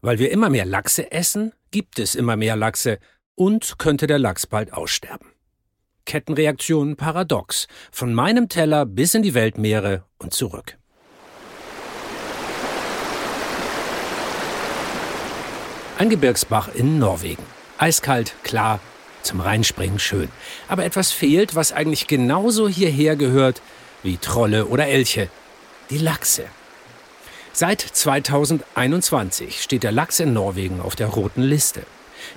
Weil wir immer mehr Lachse essen, gibt es immer mehr Lachse und könnte der Lachs bald aussterben. Kettenreaktion paradox, von meinem Teller bis in die Weltmeere und zurück. Ein Gebirgsbach in Norwegen. Eiskalt, klar, zum Reinspringen schön. Aber etwas fehlt, was eigentlich genauso hierher gehört wie Trolle oder Elche. Die Lachse. Seit 2021 steht der Lachs in Norwegen auf der roten Liste.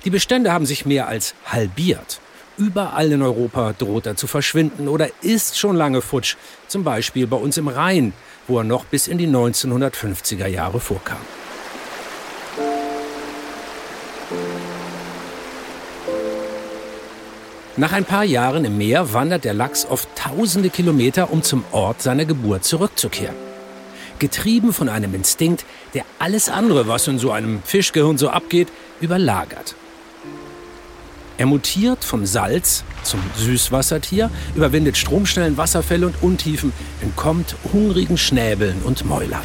Die Bestände haben sich mehr als halbiert. Überall in Europa droht er zu verschwinden oder ist schon lange futsch, zum Beispiel bei uns im Rhein, wo er noch bis in die 1950er Jahre vorkam. Nach ein paar Jahren im Meer wandert der Lachs oft tausende Kilometer, um zum Ort seiner Geburt zurückzukehren. Getrieben von einem Instinkt, der alles andere, was in so einem Fischgehirn so abgeht, überlagert. Er mutiert vom Salz zum Süßwassertier, überwindet stromschnellen Wasserfälle und Untiefen, entkommt hungrigen Schnäbeln und Mäulern.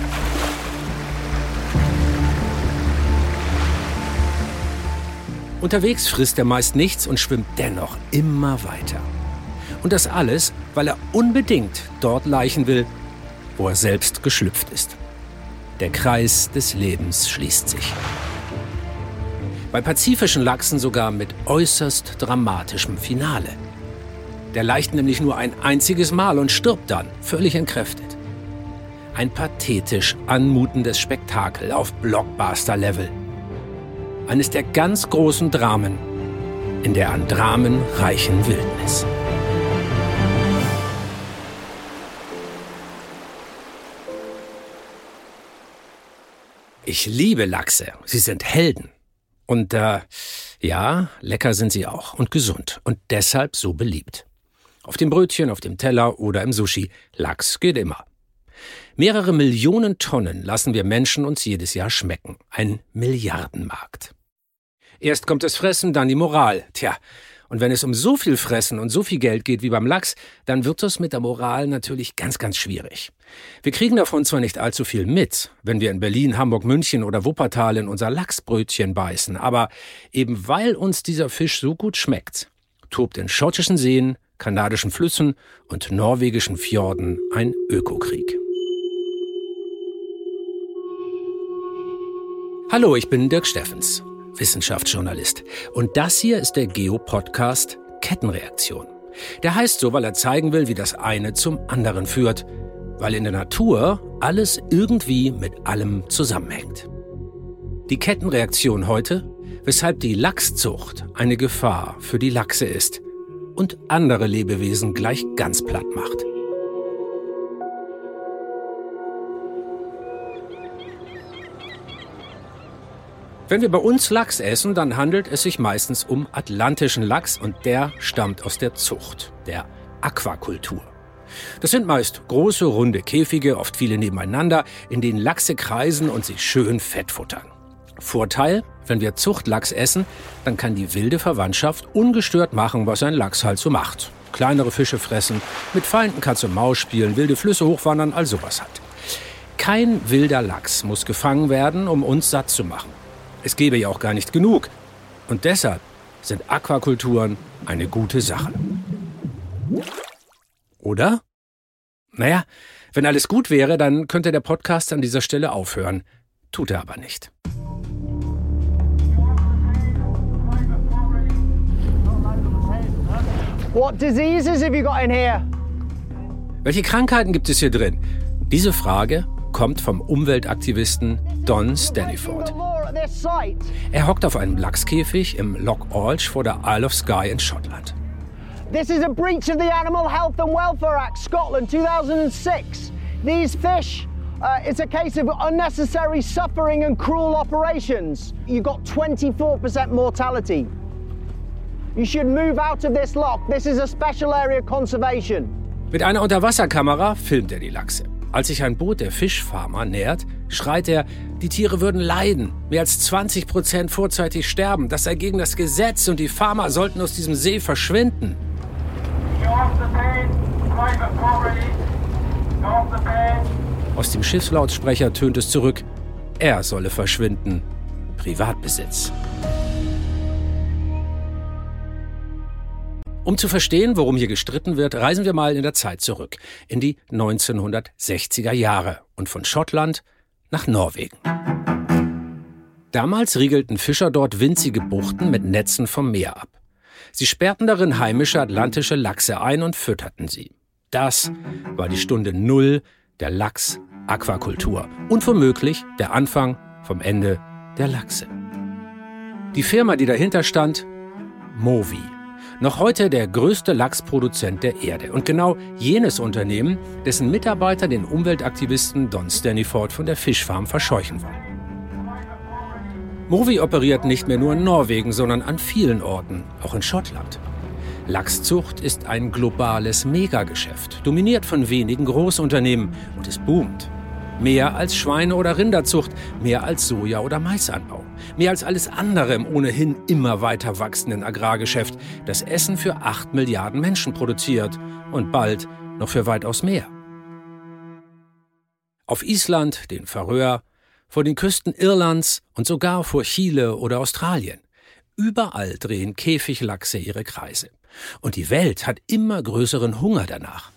Unterwegs frisst er meist nichts und schwimmt dennoch immer weiter. Und das alles, weil er unbedingt dort laichen will, wo er selbst geschlüpft ist. Der Kreis des Lebens schließt sich. Bei pazifischen Lachsen sogar mit äußerst dramatischem Finale. Der leicht nämlich nur ein einziges Mal und stirbt dann, völlig entkräftet. Ein pathetisch anmutendes Spektakel auf Blockbuster-Level eines der ganz großen Dramen in der an Dramen reichen Wildnis. Ich liebe Lachse. Sie sind Helden. Und äh, ja, lecker sind sie auch und gesund und deshalb so beliebt. Auf dem Brötchen, auf dem Teller oder im Sushi. Lachs geht immer. Mehrere Millionen Tonnen lassen wir Menschen uns jedes Jahr schmecken. Ein Milliardenmarkt. Erst kommt das Fressen, dann die Moral. Tja, und wenn es um so viel Fressen und so viel Geld geht wie beim Lachs, dann wird das mit der Moral natürlich ganz, ganz schwierig. Wir kriegen davon zwar nicht allzu viel mit, wenn wir in Berlin, Hamburg, München oder Wuppertal in unser Lachsbrötchen beißen, aber eben weil uns dieser Fisch so gut schmeckt, tobt in schottischen Seen, kanadischen Flüssen und norwegischen Fjorden ein Ökokrieg. Hallo, ich bin Dirk Steffens. Wissenschaftsjournalist. Und das hier ist der Geo-Podcast Kettenreaktion. Der heißt so, weil er zeigen will, wie das eine zum anderen führt. Weil in der Natur alles irgendwie mit allem zusammenhängt. Die Kettenreaktion heute, weshalb die Lachszucht eine Gefahr für die Lachse ist und andere Lebewesen gleich ganz platt macht. Wenn wir bei uns Lachs essen, dann handelt es sich meistens um atlantischen Lachs und der stammt aus der Zucht, der Aquakultur. Das sind meist große, runde Käfige, oft viele nebeneinander, in denen Lachse kreisen und sich schön fett futtern. Vorteil, wenn wir Zuchtlachs essen, dann kann die wilde Verwandtschaft ungestört machen, was ein Lachs halt so macht. Kleinere Fische fressen, mit Feinden Katz und Maus spielen, wilde Flüsse hochwandern, all sowas hat. Kein wilder Lachs muss gefangen werden, um uns satt zu machen. Es gäbe ja auch gar nicht genug. Und deshalb sind Aquakulturen eine gute Sache. Oder? Naja, wenn alles gut wäre, dann könnte der Podcast an dieser Stelle aufhören. Tut er aber nicht. What diseases have you got in here? Welche Krankheiten gibt es hier drin? Diese Frage kommt vom Umweltaktivisten Don Staniford. Er hockt auf einem Lachskäfig im Loch Alch vor der Isle of Skye in Schottland. This is a breach of the Animal Health and Welfare Act, Scotland, 2006. These fish Uh, it's a case of unnecessary suffering and cruel operations. You've got 24% mortality. You should move out of this lock. This is a special area conservation. Mit einer Unterwasserkamera filmt er die Lachse. Als sich ein Boot der Fischfarmer nähert, schreit er, die Tiere würden leiden, mehr als 20 Prozent vorzeitig sterben. Das sei gegen das Gesetz und die Farmer sollten aus diesem See verschwinden. Aus dem Schiffslautsprecher tönt es zurück, er solle verschwinden. Privatbesitz. Um zu verstehen, worum hier gestritten wird, reisen wir mal in der Zeit zurück, in die 1960er Jahre und von Schottland nach Norwegen. Damals riegelten Fischer dort winzige Buchten mit Netzen vom Meer ab. Sie sperrten darin heimische atlantische Lachse ein und fütterten sie. Das war die Stunde Null der Lachs-Aquakultur und womöglich der Anfang vom Ende der Lachse. Die Firma, die dahinter stand, Movi noch heute der größte Lachsproduzent der Erde und genau jenes Unternehmen, dessen Mitarbeiter den Umweltaktivisten Don Staniford von der Fischfarm verscheuchen wollen. Movi operiert nicht mehr nur in Norwegen, sondern an vielen Orten, auch in Schottland. Lachszucht ist ein globales Megageschäft, dominiert von wenigen Großunternehmen und es boomt. Mehr als Schweine- oder Rinderzucht, mehr als Soja- oder Maisanbau, mehr als alles andere im ohnehin immer weiter wachsenden Agrargeschäft, das Essen für acht Milliarden Menschen produziert und bald noch für weitaus mehr. Auf Island, den Färöer, vor den Küsten Irlands und sogar vor Chile oder Australien. Überall drehen Käfiglachse ihre Kreise. Und die Welt hat immer größeren Hunger danach.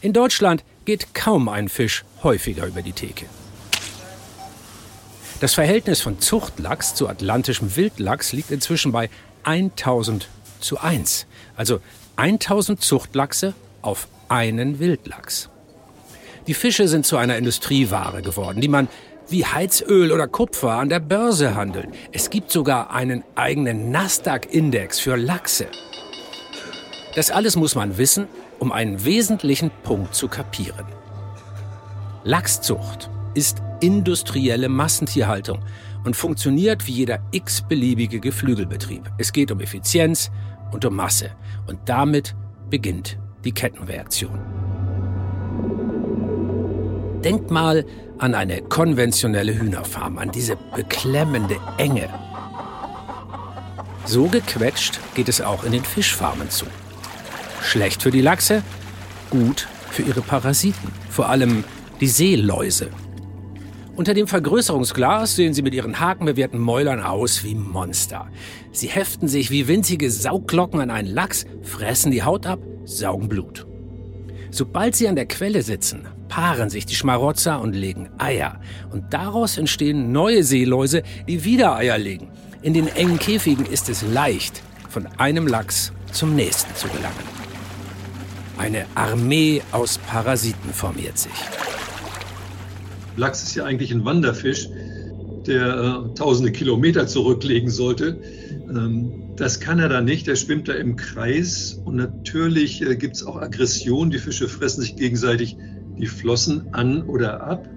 In Deutschland geht kaum ein Fisch häufiger über die Theke. Das Verhältnis von Zuchtlachs zu atlantischem Wildlachs liegt inzwischen bei 1000 zu 1. Also 1000 Zuchtlachse auf einen Wildlachs. Die Fische sind zu einer Industrieware geworden, die man wie Heizöl oder Kupfer an der Börse handelt. Es gibt sogar einen eigenen Nasdaq-Index für Lachse. Das alles muss man wissen, um einen wesentlichen Punkt zu kapieren. Lachszucht ist industrielle Massentierhaltung und funktioniert wie jeder x-beliebige Geflügelbetrieb. Es geht um Effizienz und um Masse. Und damit beginnt die Kettenreaktion. Denkt mal an eine konventionelle Hühnerfarm, an diese beklemmende Enge. So gequetscht geht es auch in den Fischfarmen zu. Schlecht für die Lachse, gut für ihre Parasiten, vor allem die Seeläuse. Unter dem Vergrößerungsglas sehen sie mit ihren hakenbewehrten Mäulern aus wie Monster. Sie heften sich wie winzige Saugglocken an einen Lachs, fressen die Haut ab, saugen Blut. Sobald sie an der Quelle sitzen, paaren sich die Schmarotzer und legen Eier. Und daraus entstehen neue Seeläuse, die wieder Eier legen. In den engen Käfigen ist es leicht, von einem Lachs zum nächsten zu gelangen. Eine Armee aus Parasiten formiert sich. Lachs ist ja eigentlich ein Wanderfisch, der äh, tausende Kilometer zurücklegen sollte. Ähm, das kann er da nicht, er schwimmt da im Kreis und natürlich äh, gibt es auch Aggression. Die Fische fressen sich gegenseitig die Flossen an oder ab.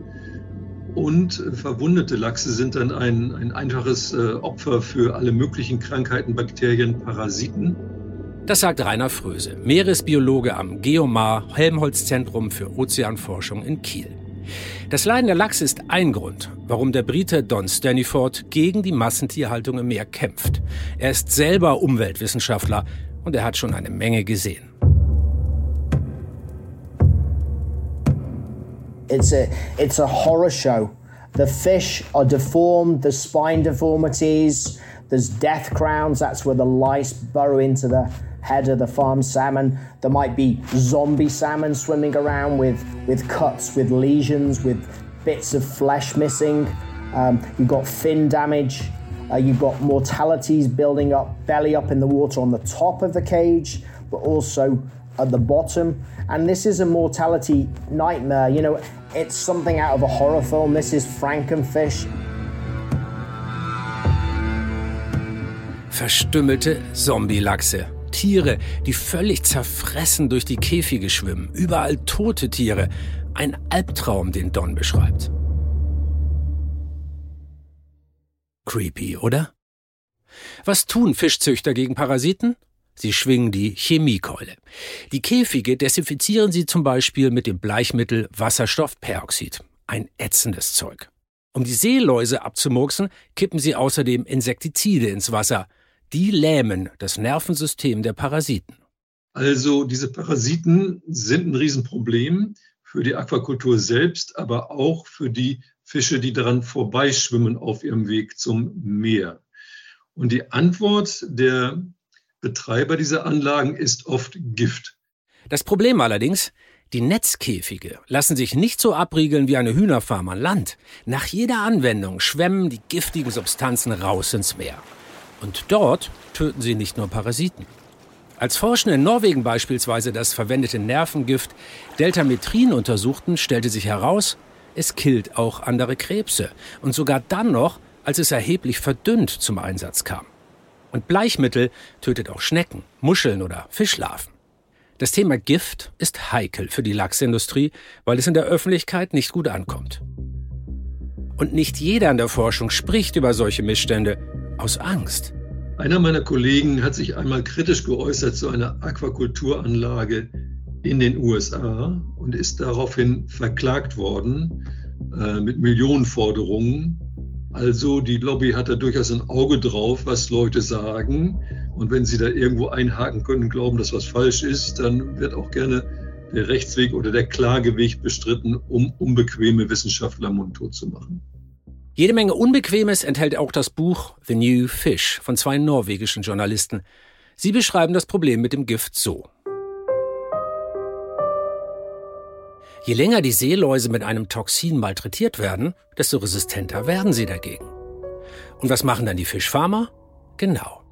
Und äh, verwundete Lachse sind dann ein, ein einfaches äh, Opfer für alle möglichen Krankheiten, Bakterien, Parasiten. Das sagt Rainer Fröse, Meeresbiologe am Geomar Helmholtz Zentrum für Ozeanforschung in Kiel. Das Leiden der Lachse ist ein Grund, warum der Brite Don Staniford gegen die Massentierhaltung im Meer kämpft. Er ist selber Umweltwissenschaftler und er hat schon eine Menge gesehen. It's a, it's a horror show. The fish are deformed, there's spine deformities, there's death crowns, that's where the lice burrow into the head of the farm salmon. There might be zombie salmon swimming around with, with cuts, with lesions, with bits of flesh missing. Um, you've got fin damage. Uh, you've got mortalities building up, belly up in the water on the top of the cage, but also at the bottom. And this is a mortality nightmare. You know, it's something out of a horror film. This is Frankenfish. Verstümmelte Zombie-Lachse. Tiere, die völlig zerfressen durch die Käfige schwimmen. Überall tote Tiere. Ein Albtraum, den Don beschreibt. Creepy, oder? Was tun Fischzüchter gegen Parasiten? Sie schwingen die Chemiekeule. Die Käfige desinfizieren sie zum Beispiel mit dem Bleichmittel Wasserstoffperoxid. Ein ätzendes Zeug. Um die Seeläuse abzumurksen, kippen sie außerdem Insektizide ins Wasser. Die lähmen das Nervensystem der Parasiten. Also diese Parasiten sind ein Riesenproblem für die Aquakultur selbst, aber auch für die Fische, die daran vorbeischwimmen auf ihrem Weg zum Meer. Und die Antwort der Betreiber dieser Anlagen ist oft Gift. Das Problem allerdings, die Netzkäfige lassen sich nicht so abriegeln wie eine Hühnerfarm an Land. Nach jeder Anwendung schwemmen die giftigen Substanzen raus ins Meer. Und dort töten sie nicht nur Parasiten. Als Forschende in Norwegen beispielsweise das verwendete Nervengift Deltametrin untersuchten, stellte sich heraus, es killt auch andere Krebse. Und sogar dann noch, als es erheblich verdünnt zum Einsatz kam. Und Bleichmittel tötet auch Schnecken, Muscheln oder Fischlarven. Das Thema Gift ist heikel für die Lachsindustrie, weil es in der Öffentlichkeit nicht gut ankommt. Und nicht jeder in der Forschung spricht über solche Missstände aus Angst. Einer meiner Kollegen hat sich einmal kritisch geäußert zu einer Aquakulturanlage in den USA und ist daraufhin verklagt worden äh, mit Millionenforderungen. Also die Lobby hat da durchaus ein Auge drauf, was Leute sagen. Und wenn sie da irgendwo einhaken können, glauben, dass was falsch ist, dann wird auch gerne der Rechtsweg oder der Klageweg bestritten, um unbequeme Wissenschaftler mundtot zu machen. Jede Menge Unbequemes enthält auch das Buch The New Fish von zwei norwegischen Journalisten. Sie beschreiben das Problem mit dem Gift so. Je länger die Seeläuse mit einem Toxin malträtiert werden, desto resistenter werden sie dagegen. Und was machen dann die Fischfarmer? Genau.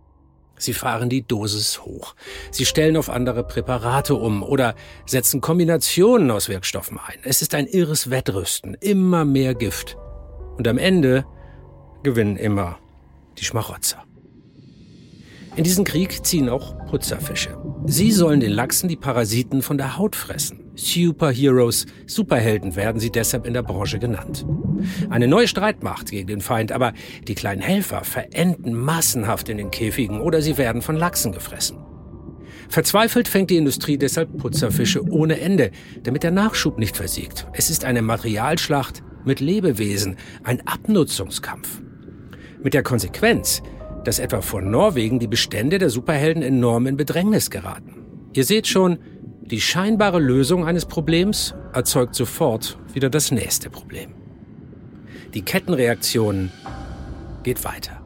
Sie fahren die Dosis hoch. Sie stellen auf andere Präparate um oder setzen Kombinationen aus Wirkstoffen ein. Es ist ein irres Wettrüsten, immer mehr Gift. Und am Ende gewinnen immer die Schmarotzer. In diesen Krieg ziehen auch Putzerfische. Sie sollen den Lachsen die Parasiten von der Haut fressen. Superheroes, Superhelden werden sie deshalb in der Branche genannt. Eine neue Streitmacht gegen den Feind, aber die kleinen Helfer verenden massenhaft in den Käfigen oder sie werden von Lachsen gefressen. Verzweifelt fängt die Industrie deshalb Putzerfische ohne Ende, damit der Nachschub nicht versiegt. Es ist eine Materialschlacht mit Lebewesen, ein Abnutzungskampf. Mit der Konsequenz, dass etwa vor Norwegen die Bestände der Superhelden enorm in Bedrängnis geraten. Ihr seht schon, die scheinbare Lösung eines Problems erzeugt sofort wieder das nächste Problem. Die Kettenreaktion geht weiter.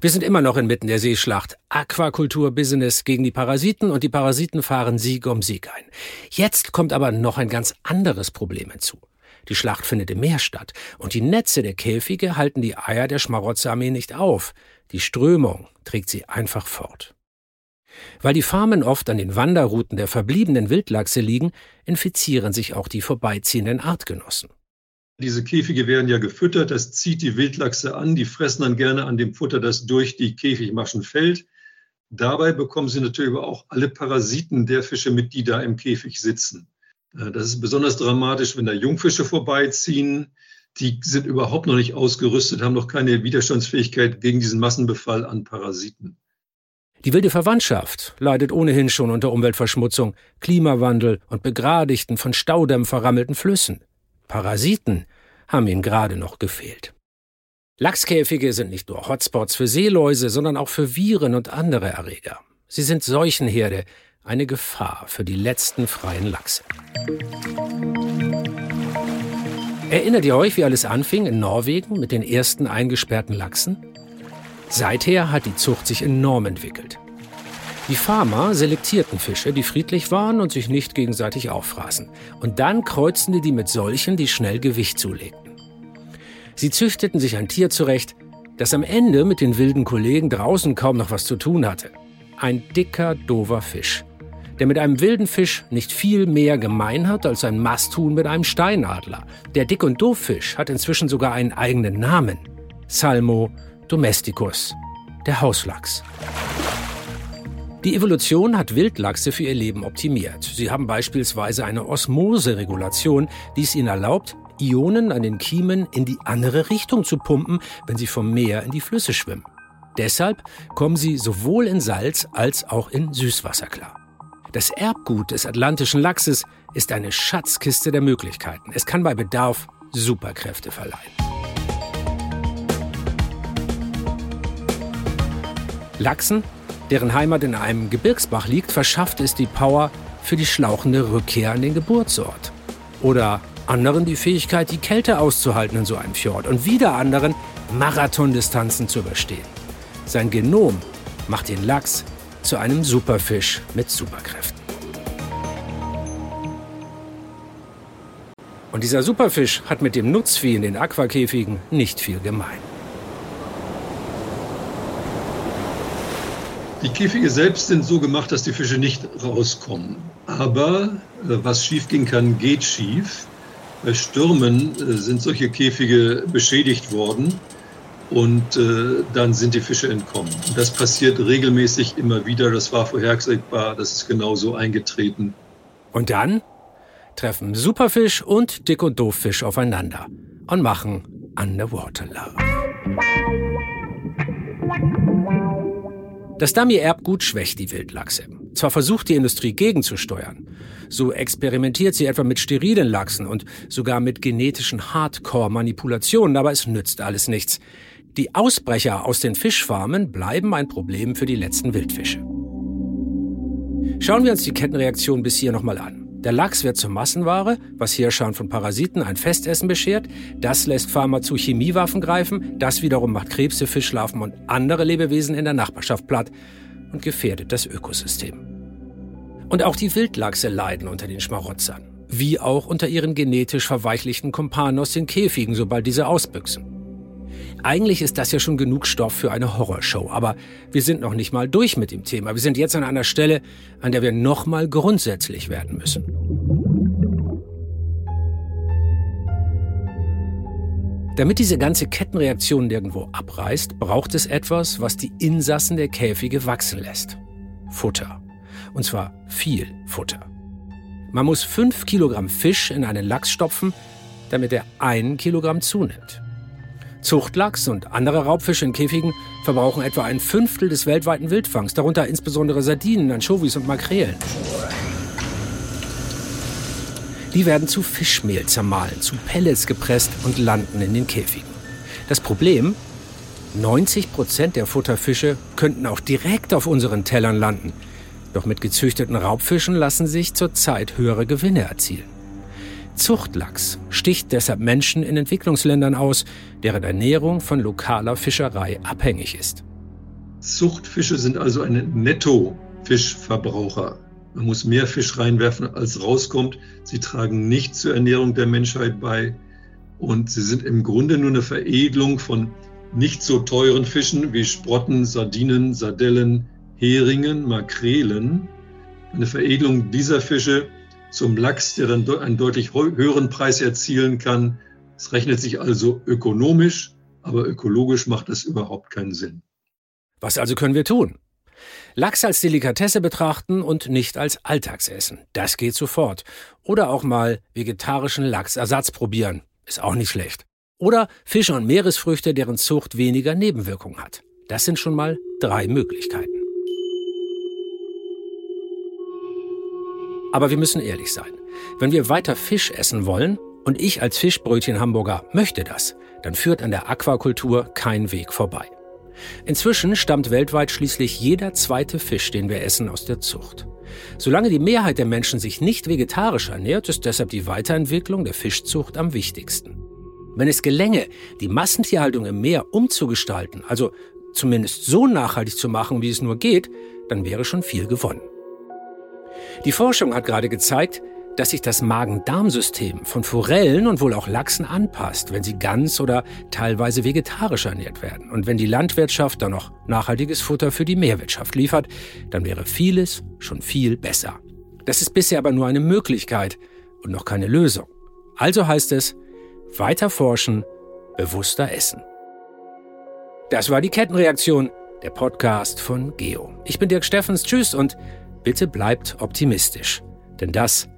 Wir sind immer noch inmitten der Seeschlacht. Aquakultur-Business gegen die Parasiten und die Parasiten fahren Sieg um Sieg ein. Jetzt kommt aber noch ein ganz anderes Problem hinzu. Die Schlacht findet im Meer statt und die Netze der Käfige halten die Eier der Schmarotzerarmee nicht auf. Die Strömung trägt sie einfach fort. Weil die Farmen oft an den Wanderrouten der verbliebenen Wildlachse liegen, infizieren sich auch die vorbeiziehenden Artgenossen. Diese Käfige werden ja gefüttert, das zieht die Wildlachse an, die fressen dann gerne an dem Futter, das durch die Käfigmaschen fällt. Dabei bekommen sie natürlich auch alle Parasiten der Fische mit, die da im Käfig sitzen. Äh, das ist besonders dramatisch, wenn da Jungfische vorbeiziehen. Die sind überhaupt noch nicht ausgerüstet, haben noch keine Widerstandsfähigkeit gegen diesen Massenbefall an Parasiten. Die wilde Verwandtschaft leidet ohnehin schon unter Umweltverschmutzung, Klimawandel und begradigten von Staudämmen verrammelten Flüssen. Parasiten haben ihnen gerade noch gefehlt. Lachskäfige sind nicht nur Hotspots für Seeläuse, sondern auch für Viren und andere Erreger. Sie sind Seuchenherde, eine Gefahr für die letzten freien Lachse. Erinnert ihr euch, wie alles anfing in Norwegen mit den ersten eingesperrten Lachsen? Seither hat die Zucht sich enorm entwickelt. Die Farmer selektierten Fische, die friedlich waren und sich nicht gegenseitig auffraßen. Und dann kreuzten die die mit solchen, die schnell Gewicht zulegten. Sie züchteten sich ein Tier zurecht, das am Ende mit den wilden Kollegen draußen kaum noch was zu tun hatte. Ein dicker, dover Fisch, der mit einem wilden Fisch nicht viel mehr gemein hat als ein Masthuhn mit einem Steinadler. Der Dick- und Dooffisch hat inzwischen sogar einen eigenen Namen. Salmo domesticus, der Hauslachs. Die Evolution hat Wildlachse für ihr Leben optimiert. Sie haben beispielsweise eine Osmoseregulation, die es ihnen erlaubt, Ionen an den Kiemen in die andere Richtung zu pumpen, wenn sie vom Meer in die Flüsse schwimmen. Deshalb kommen sie sowohl in Salz als auch in Süßwasser klar. Das Erbgut des atlantischen Lachses ist eine Schatzkiste der Möglichkeiten. Es kann bei Bedarf Superkräfte verleihen. Lachsen, deren Heimat in einem Gebirgsbach liegt, verschafft es die Power für die schlauchende Rückkehr an den Geburtsort. Oder anderen die Fähigkeit, die Kälte auszuhalten in so einem Fjord und wieder anderen Marathondistanzen zu überstehen. Sein Genom macht den Lachs zu einem Superfisch mit Superkräften. Und dieser Superfisch hat mit dem Nutzvieh in den Aquakäfigen nicht viel gemein. Die Käfige selbst sind so gemacht, dass die Fische nicht rauskommen. Aber äh, was schief gehen kann, geht schief. Bei Stürmen äh, sind solche Käfige beschädigt worden und äh, dann sind die Fische entkommen. Und das passiert regelmäßig immer wieder. Das war vorhersehbar, das ist genauso eingetreten. Und dann treffen Superfisch und Dick- und Dooffisch aufeinander und machen Underwater Love. Das Dummy-Erbgut schwächt die Wildlachse. Zwar versucht die Industrie gegenzusteuern, so experimentiert sie etwa mit sterilen Lachsen und sogar mit genetischen Hardcore-Manipulationen, aber es nützt alles nichts. Die Ausbrecher aus den Fischfarmen bleiben ein Problem für die letzten Wildfische. Schauen wir uns die Kettenreaktion bis hier nochmal an. Der Lachs wird zur Massenware, was Hirschhahn von Parasiten ein Festessen beschert. Das lässt Pharma zu Chemiewaffen greifen. Das wiederum macht Krebse, Fischlarven und andere Lebewesen in der Nachbarschaft platt und gefährdet das Ökosystem. Und auch die Wildlachse leiden unter den Schmarotzern, wie auch unter ihren genetisch verweichlichten Kumpanen aus den Käfigen, sobald diese ausbüchsen. Eigentlich ist das ja schon genug Stoff für eine Horrorshow, aber wir sind noch nicht mal durch mit dem Thema. Wir sind jetzt an einer Stelle, an der wir noch mal grundsätzlich werden müssen. Damit diese ganze Kettenreaktion nirgendwo abreißt, braucht es etwas, was die Insassen der Käfige wachsen lässt. Futter. Und zwar viel Futter. Man muss 5 Kilogramm Fisch in einen Lachs stopfen, damit er ein Kilogramm zunimmt. Zuchtlachs und andere Raubfische in Käfigen verbrauchen etwa ein Fünftel des weltweiten Wildfangs, darunter insbesondere Sardinen, Anchovies und Makrelen. Die werden zu Fischmehl zermahlen, zu Pellets gepresst und landen in den Käfigen. Das Problem? 90 Prozent der Futterfische könnten auch direkt auf unseren Tellern landen. Doch mit gezüchteten Raubfischen lassen sich zurzeit höhere Gewinne erzielen. Zuchtlachs sticht deshalb Menschen in Entwicklungsländern aus, deren Ernährung von lokaler Fischerei abhängig ist. Zuchtfische sind also ein Netto-Fischverbraucher. Man muss mehr Fisch reinwerfen, als rauskommt. Sie tragen nicht zur Ernährung der Menschheit bei. Und sie sind im Grunde nur eine Veredelung von nicht so teuren Fischen wie Sprotten, Sardinen, Sardellen, Heringen, Makrelen. Eine Veredelung dieser Fische zum Lachs, der dann einen deutlich höheren Preis erzielen kann. Es rechnet sich also ökonomisch, aber ökologisch macht es überhaupt keinen Sinn. Was also können wir tun? Lachs als Delikatesse betrachten und nicht als Alltagsessen. Das geht sofort. Oder auch mal vegetarischen Lachsersatz probieren. Ist auch nicht schlecht. Oder Fische und Meeresfrüchte, deren Zucht weniger Nebenwirkungen hat. Das sind schon mal drei Möglichkeiten. Aber wir müssen ehrlich sein. Wenn wir weiter Fisch essen wollen, und ich als Fischbrötchen-Hamburger möchte das, dann führt an der Aquakultur kein Weg vorbei. Inzwischen stammt weltweit schließlich jeder zweite Fisch, den wir essen, aus der Zucht. Solange die Mehrheit der Menschen sich nicht vegetarisch ernährt, ist deshalb die Weiterentwicklung der Fischzucht am wichtigsten. Wenn es gelänge, die Massentierhaltung im Meer umzugestalten, also zumindest so nachhaltig zu machen, wie es nur geht, dann wäre schon viel gewonnen. Die Forschung hat gerade gezeigt, dass sich das Magen-Darm-System von Forellen und wohl auch Lachsen anpasst, wenn sie ganz oder teilweise vegetarisch ernährt werden. Und wenn die Landwirtschaft dann noch nachhaltiges Futter für die Mehrwirtschaft liefert, dann wäre vieles schon viel besser. Das ist bisher aber nur eine Möglichkeit und noch keine Lösung. Also heißt es, weiter forschen, bewusster essen. Das war die Kettenreaktion, der Podcast von Geo. Ich bin Dirk Steffens, tschüss und bitte bleibt optimistisch, denn das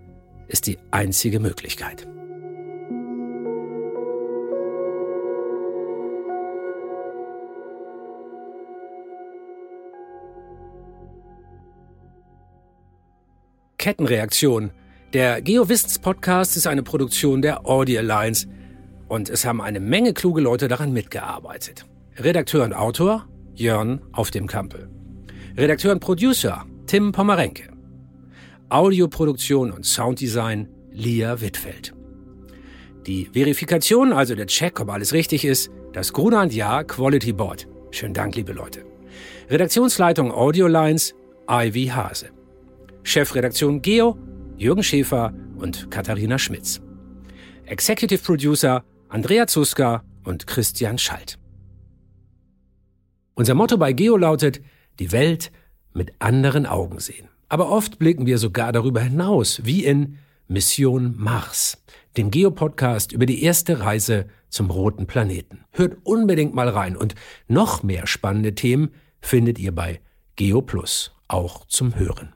ist die einzige Möglichkeit. Kettenreaktion. Der Geowissens-Podcast ist eine Produktion der Audio Alliance und es haben eine Menge kluge Leute daran mitgearbeitet. Redakteur und Autor Jörn auf dem Kampel. Redakteur und Producer Tim Pomerenke. Audioproduktion und Sounddesign Lia Wittfeld. Die Verifikation, also der Check, ob alles richtig ist, das Grunand Ja Quality Board. Schönen Dank, liebe Leute. Redaktionsleitung Audiolines Ivy Hase. Chefredaktion Geo Jürgen Schäfer und Katharina Schmitz. Executive Producer Andrea Zuska und Christian Schalt. Unser Motto bei Geo lautet, die Welt mit anderen Augen sehen. Aber oft blicken wir sogar darüber hinaus, wie in Mission Mars, dem Geo-Podcast über die erste Reise zum roten Planeten. Hört unbedingt mal rein und noch mehr spannende Themen findet ihr bei Geo Plus, auch zum Hören.